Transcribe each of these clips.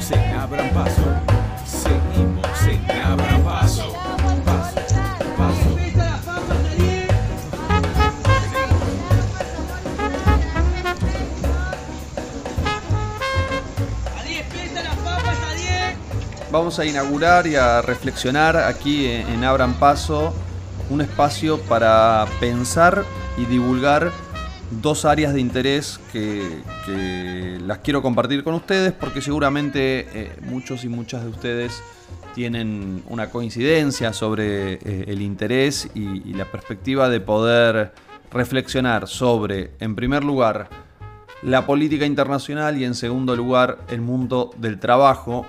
Seguimos en Abran Paso. Seguimos en Abran Paso. Paso, paso. Vamos a inaugurar y a reflexionar aquí en Abran Paso un espacio para pensar y divulgar dos áreas de interés que, que las quiero compartir con ustedes porque seguramente eh, muchos y muchas de ustedes tienen una coincidencia sobre eh, el interés y, y la perspectiva de poder reflexionar sobre, en primer lugar, la política internacional y en segundo lugar el mundo del trabajo,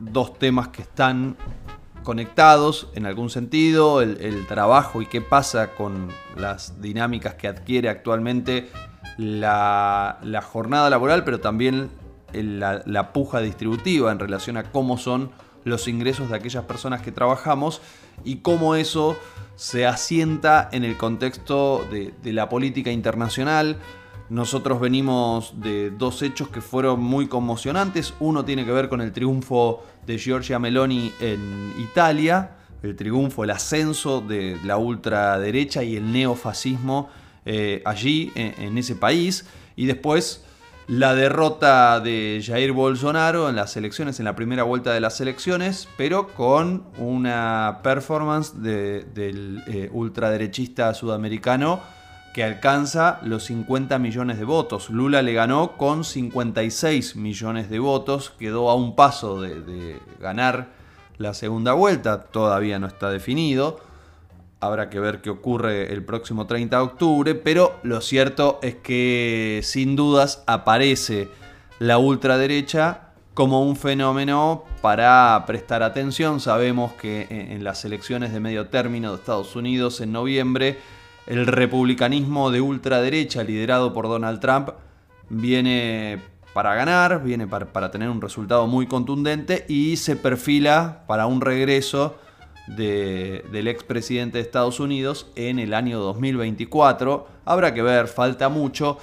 dos temas que están conectados en algún sentido, el, trabajo y qué pasa con las dinámicas que adquiere actualmente la, jornada laboral, pero también la, puja distributiva en relación a cómo son los ingresos de aquellas personas que trabajamos y cómo eso se asienta en el contexto de la política internacional. Nosotros venimos de dos hechos que fueron muy conmocionantes. Uno tiene que ver con el triunfo de Giorgia Meloni en Italia, el triunfo, el ascenso de la ultraderecha y el neofascismo eh, allí, en, ese país. Y después la derrota de Jair Bolsonaro en las elecciones, en la primera vuelta de las elecciones, pero con una performance de- del eh, ultraderechista sudamericano que alcanza los 50 millones de votos. Lula le ganó con 56 millones de votos, quedó a un paso de, ganar la segunda vuelta, todavía no está definido. Habrá que ver qué ocurre el próximo 30 de octubre, pero lo cierto es que sin dudas aparece la ultraderecha como un fenómeno para prestar atención. Sabemos que en las elecciones de medio término de Estados Unidos en noviembre, el republicanismo de ultraderecha liderado por Donald Trump viene para ganar, viene para, para tener un resultado muy contundente y se perfila para un regreso de- del expresidente de Estados Unidos en el año 2024. Habrá que ver, falta mucho,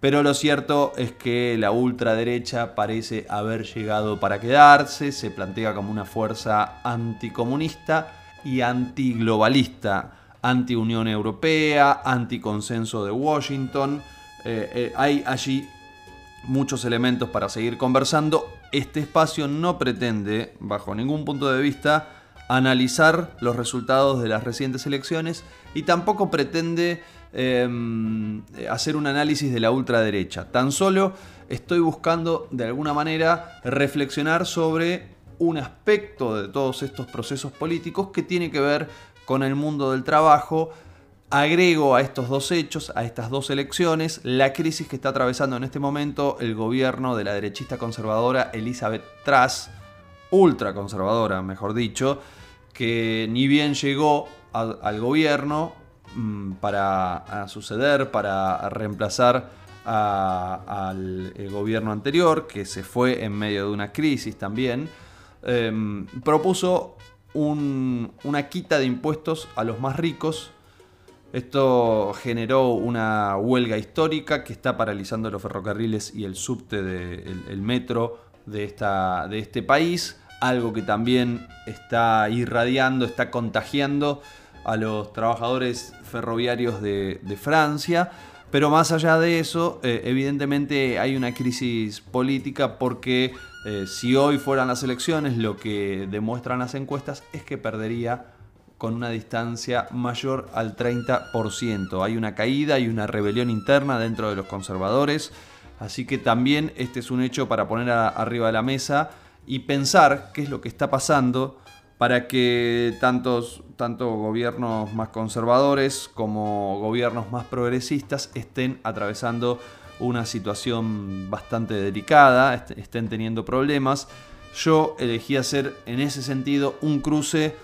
pero lo cierto es que la ultraderecha parece haber llegado para quedarse, se plantea como una fuerza anticomunista y antiglobalista, anti-Unión Europea, anticonsenso de Washington. Eh, eh, hay allí muchos elementos para seguir conversando. Este espacio no pretende, bajo ningún punto de vista, analizar los resultados de las recientes elecciones y tampoco pretende eh, hacer un análisis de la ultraderecha. Tan solo estoy buscando, de alguna manera, reflexionar sobre un aspecto de todos estos procesos políticos que tiene que ver con el mundo del trabajo, Agrego a estos dos hechos, a estas dos elecciones, la crisis que está atravesando en este momento el gobierno de la derechista conservadora Elizabeth Truss, ultraconservadora, mejor dicho, que ni bien llegó al gobierno mm, para suceder, para reemplazar al el gobierno anterior, que se fue en medio de una crisis también, em, propuso un- una quita de impuestos a los más ricos, esto generó una huelga histórica que está paralizando los ferrocarriles y el subte, de, el, el metro de, esta, de este país. Algo que también está irradiando, está contagiando a los trabajadores ferroviarios de, de Francia. Pero más allá de eso, eh, evidentemente hay una crisis política porque eh, si hoy fueran las elecciones, lo que demuestran las encuestas es que perdería con una distancia mayor al 30%. Hay una caída y una rebelión interna dentro de los conservadores, así que también este es un hecho para poner arriba de la mesa y pensar qué es lo que está pasando para que tantos, tanto gobiernos más conservadores como gobiernos más progresistas estén atravesando una situación bastante delicada, est- estén teniendo problemas. Yo elegí hacer en ese sentido un cruce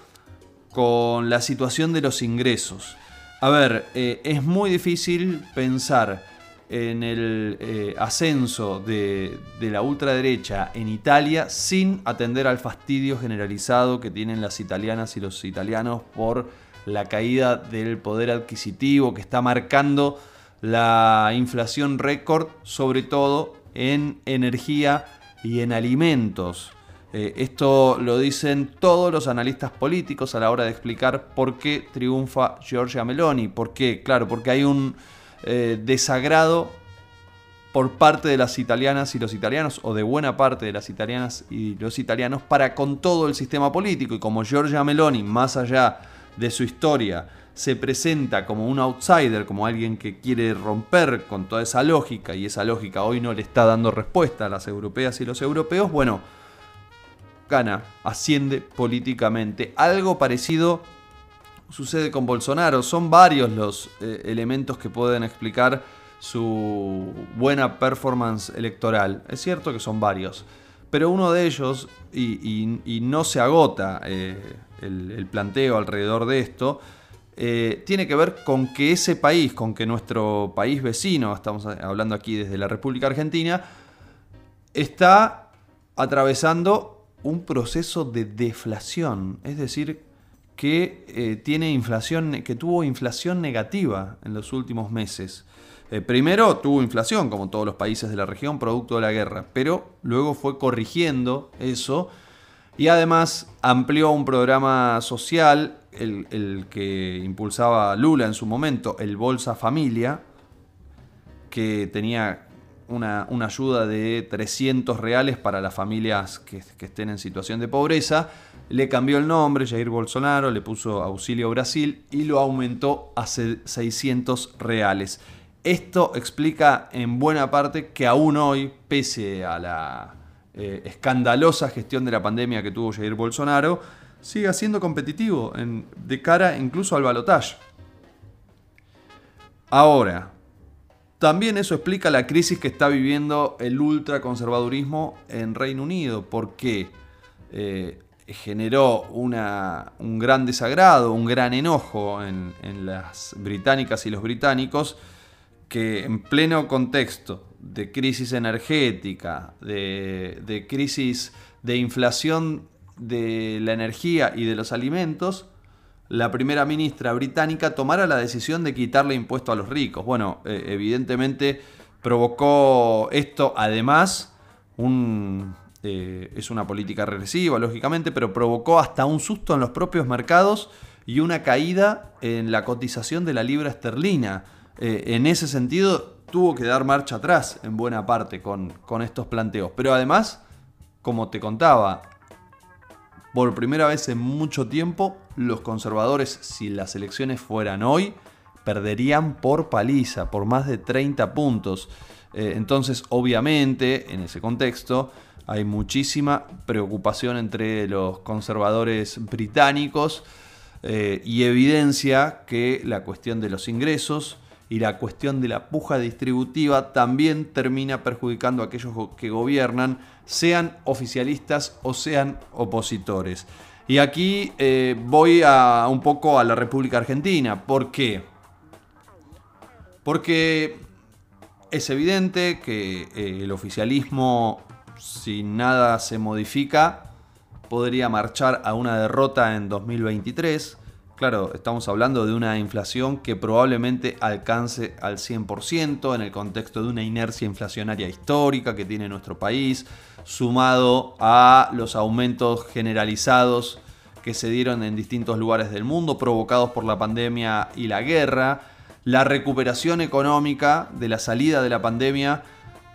con la situación de los ingresos. A ver, eh, es muy difícil pensar en el eh, ascenso de, de la ultraderecha en Italia sin atender al fastidio generalizado que tienen las italianas y los italianos por la caída del poder adquisitivo que está marcando la inflación récord, sobre todo en energía y en alimentos. Eh, esto lo dicen todos los analistas políticos a la hora de explicar por qué triunfa Giorgia Meloni. ¿Por qué? Claro, porque hay un eh, desagrado por parte de las italianas y los italianos, o de buena parte de las italianas y los italianos, para con todo el sistema político. Y como Giorgia Meloni, más allá de su historia, se presenta como un outsider, como alguien que quiere romper con toda esa lógica, y esa lógica hoy no le está dando respuesta a las europeas y los europeos, bueno, gana, asciende políticamente. Algo parecido sucede con Bolsonaro. Son varios los eh, elementos que pueden explicar su buena performance electoral. Es cierto que son varios, pero uno de ellos, y, no se agota eh, el, planteo alrededor de esto, eh, tiene que ver con que ese país, con que nuestro país vecino, estamos hablando aquí desde la República Argentina, está atravesando un proceso de deflación, es decir, que eh, tiene inflación, que tuvo inflación negativa en los últimos meses. Eh, primero tuvo inflación, como todos los países de la región, producto de la guerra, pero luego fue corrigiendo eso y además amplió un programa social, el, que impulsaba Lula en su momento, el Bolsa Familia, que tenía una, ayuda de 300 reales para las familias que, estén en situación de pobreza. Le cambió el nombre, Jair Bolsonaro, le puso Auxilio Brasil y lo aumentó a 600 reales. Esto explica en buena parte que aún hoy, pese a la eh, escandalosa gestión de la pandemia que tuvo Jair Bolsonaro, siga siendo competitivo de cara incluso al balotaje. Ahora, también eso explica la crisis que está viviendo el ultraconservadurismo en Reino Unido, porque eh, generó un gran desagrado, un gran enojo en las británicas y los británicos, que en pleno contexto de crisis energética, de, crisis de inflación de la energía y de los alimentos, la primera ministra británica tomara la decisión de quitarle impuesto a los ricos. Bueno, eh, evidentemente provocó esto además un, eh, es una política regresiva, lógicamente, pero provocó hasta un susto en los propios mercados y una caída en la cotización de la libra esterlina. Eh, en ese sentido tuvo que dar marcha atrás en buena parte con, estos planteos. Pero además, como te contaba, por primera vez en mucho tiempo, los conservadores, si las elecciones fueran hoy, perderían por paliza, por más de 30 puntos. Eh, entonces, obviamente, en ese contexto, hay muchísima preocupación entre los conservadores británicos eh, y evidencia que la cuestión de los ingresos, y la cuestión de la puja distributiva también termina perjudicando a aquellos que gobiernan, sean oficialistas o sean opositores. Y aquí eh, voy a un poco a la República Argentina. ¿Por qué? Porque es evidente que eh, el oficialismo, si nada se modifica, podría marchar a una derrota en 2023 Claro, estamos hablando de una inflación que probablemente alcance al 100% en el contexto de una inercia inflacionaria histórica que tiene nuestro país, sumado a los aumentos generalizados que se dieron en distintos lugares del mundo provocados por la pandemia y la guerra, la recuperación económica de la salida de la pandemia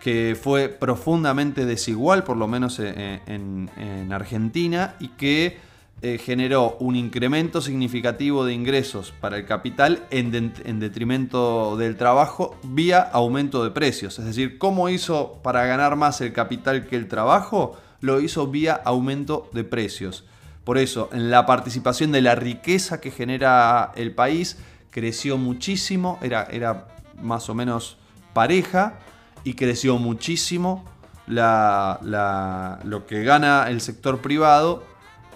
que fue profundamente desigual, por lo menos en, en Argentina, y que eh, generó un incremento significativo de ingresos para el capital en, detrimento del trabajo vía aumento de precios. Es decir, ¿cómo hizo para ganar más el capital que el trabajo? Lo hizo vía aumento de precios. Por eso, en la participación de la riqueza que genera el país, creció muchísimo, era, era más o menos pareja, y creció muchísimo lo que gana el sector privado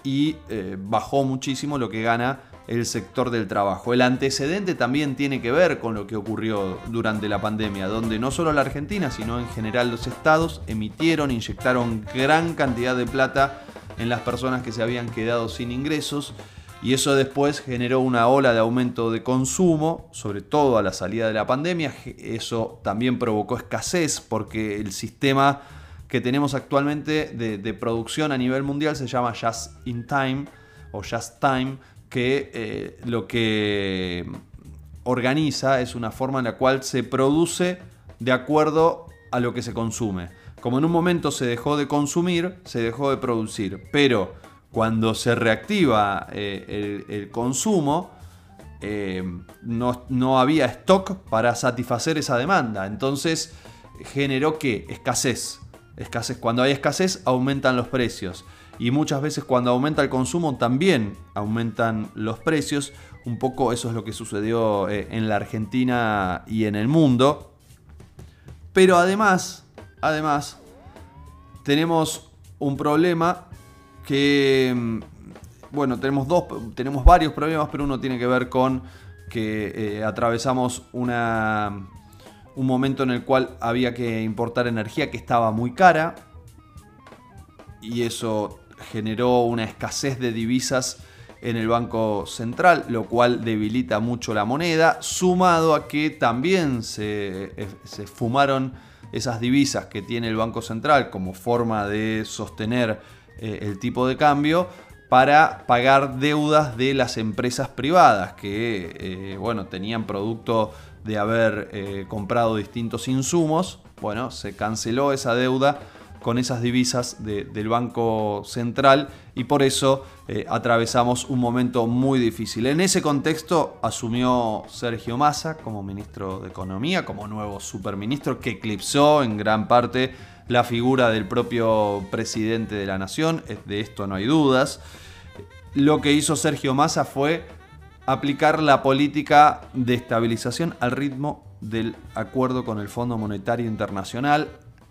y eh, bajó muchísimo lo que gana el sector del trabajo. El antecedente también tiene que ver con lo que ocurrió durante la pandemia, donde no solo la Argentina, sino en general los estados emitieron, inyectaron gran cantidad de plata en las personas que se habían quedado sin ingresos y eso después generó una ola de aumento de consumo, sobre todo a la salida de la pandemia. Eso también provocó escasez porque el sistema que tenemos actualmente de, producción a nivel mundial se llama Just in Time o Just Time, que eh, lo que organiza es una forma en la cual se produce de acuerdo a lo que se consume. Como en un momento se dejó de consumir, se dejó de producir, pero cuando se reactiva eh, el, consumo, eh, no, no, había stock para satisfacer esa demanda. Entonces generó que escasez. Escasez. Cuando hay escasez, aumentan los precios. Y muchas veces cuando aumenta el consumo también aumentan los precios. Un poco eso es lo que sucedió eh, en la Argentina y en el mundo. Pero además, además, tenemos un problema que, mm, bueno, tenemos dos, tenemos varios problemas, pero uno tiene que ver con que eh, atravesamos una, un momento en el cual había que importar energía que estaba muy cara y eso generó una escasez de divisas en el Banco Central, lo cual debilita mucho la moneda, sumado a que también se, eh, se fumaron esas divisas que tiene el Banco Central como forma de sostener eh, el tipo de cambio para pagar deudas de las empresas privadas que eh, bueno, tenían producto de haber comprado distintos insumos. Bueno, se canceló esa deuda con esas divisas del Banco Central y por eso eh, atravesamos un momento muy difícil. En ese contexto asumió Sergio Massa como ministro de Economía, como nuevo superministro que eclipsó en gran parte la figura del propio presidente de la nación, de esto no hay dudas. Lo que hizo Sergio Massa fue aplicar la política de estabilización al ritmo del acuerdo con el Fondo Monetario Internacional,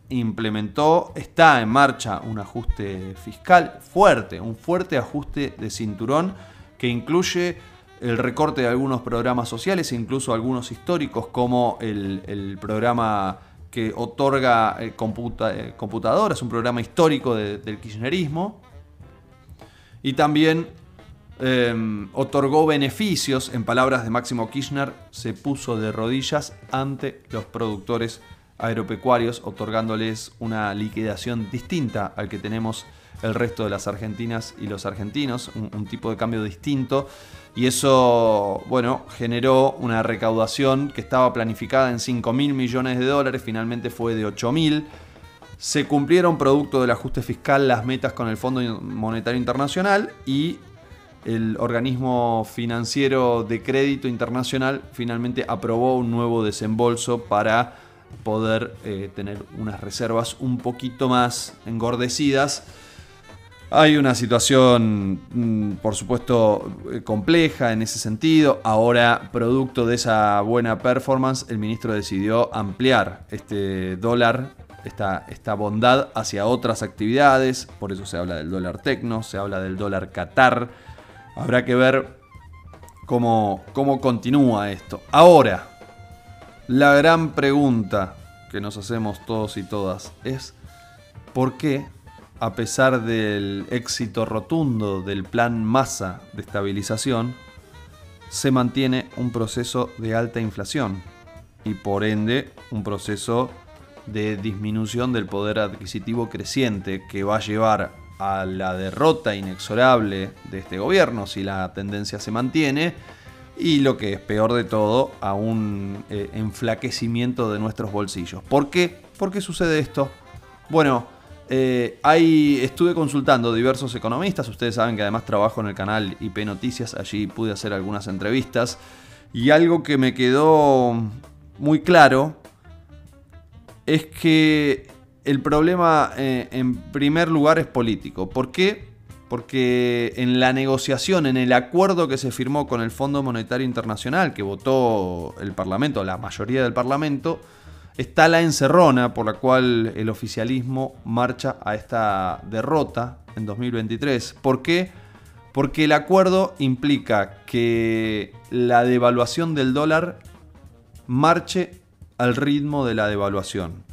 implementó, está en marcha un ajuste fiscal fuerte, un fuerte ajuste de cinturón que incluye el recorte de algunos programas sociales, incluso algunos históricos como el, programa que otorga eh, eh, computadoras, un programa histórico del kirchnerismo, y también em, otorgó beneficios, en palabras de Máximo Kirchner, se puso de rodillas ante los productores agropecuarios, otorgándoles una liquidación distinta al que tenemos el resto de las argentinas y los argentinos, un, tipo de cambio distinto. Y eso, bueno, generó una recaudación que estaba planificada en 5 mil millones de dólares, finalmente fue de 8 mil. Se cumplieron producto del ajuste fiscal las metas con el Fondo Monetario Internacional y el organismo financiero de crédito internacional finalmente aprobó un nuevo desembolso para poder eh, tener unas reservas un poquito más engordecidas. Hay una situación, mm, por supuesto, eh, compleja en ese sentido. Ahora, producto de esa buena performance, el ministro decidió ampliar este dólar, esta, esta bondad hacia otras actividades. Por eso se habla del dólar tecno, se habla del dólar Qatar. Habrá que ver cómo, cómo continúa esto. Ahora, la gran pregunta que nos hacemos todos y todas es ¿por qué, a pesar del éxito rotundo del plan masa de estabilización, se mantiene un proceso de alta inflación y por ende un proceso de disminución del poder adquisitivo creciente que va a llevar a la derrota inexorable de este gobierno si la tendencia se mantiene y lo que es peor de todo, a un eh, enflaquecimiento de nuestros bolsillos. ¿Por qué? ¿Por qué sucede esto? Bueno, eh, estuve consultando diversos economistas, ustedes saben que además trabajo en el canal IP Noticias, allí pude hacer algunas entrevistas, y algo que me quedó muy claro es que el problema eh, en primer lugar es político. ¿Por qué? porque en la negociación, en el acuerdo que se firmó con el Fondo Monetario Internacional, que votó el Parlamento, la mayoría del Parlamento, está la encerrona por la cual el oficialismo marcha a esta derrota en 2023. ¿Por qué? Porque el acuerdo implica que la devaluación del dólar marche al ritmo de la devaluación.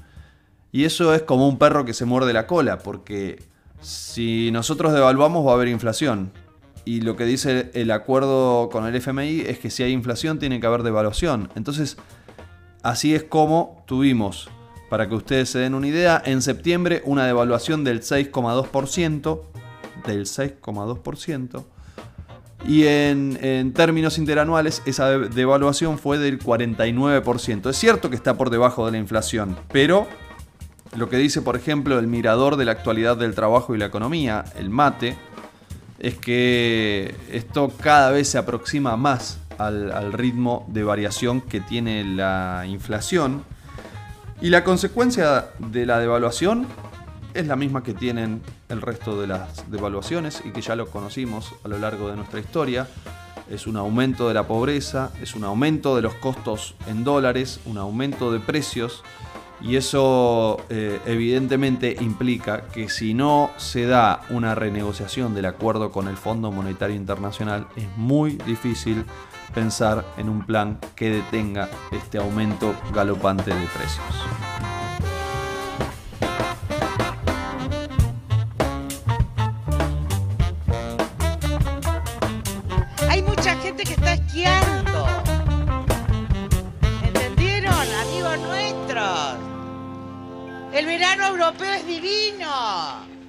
Y eso es como un perro que se muerde la cola, porque si nosotros devaluamos va a haber inflación. Y lo que dice el acuerdo con el FMI es que si hay inflación tiene que haber devaluación. Entonces, así es como tuvimos Para que ustedes se den una idea, en septiembre una devaluación del 6,2%, del 6,2%, y en, términos interanuales esa devaluación fue del 49%. Es cierto que está por debajo de la inflación, pero lo que dice, por ejemplo, el mirador de la actualidad del trabajo y la economía, el MATE, es que esto cada vez se aproxima más al, ritmo de variación que tiene la inflación. Y la consecuencia de la devaluación es la misma que tienen el resto de las devaluaciones y que ya lo conocimos a lo largo de nuestra historia. Es un aumento de la pobreza, es un aumento de los costos en dólares, un aumento de precios y eso eh, evidentemente implica que si no se da una renegociación del acuerdo con el Fondo Monetario Internacional, es muy difícil pensar en un plan que detenga este aumento galopante de precios. Europeo es divino.